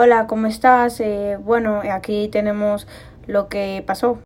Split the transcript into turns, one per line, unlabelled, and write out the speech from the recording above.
Hola, ¿cómo estás? Eh, bueno, aquí tenemos lo que pasó.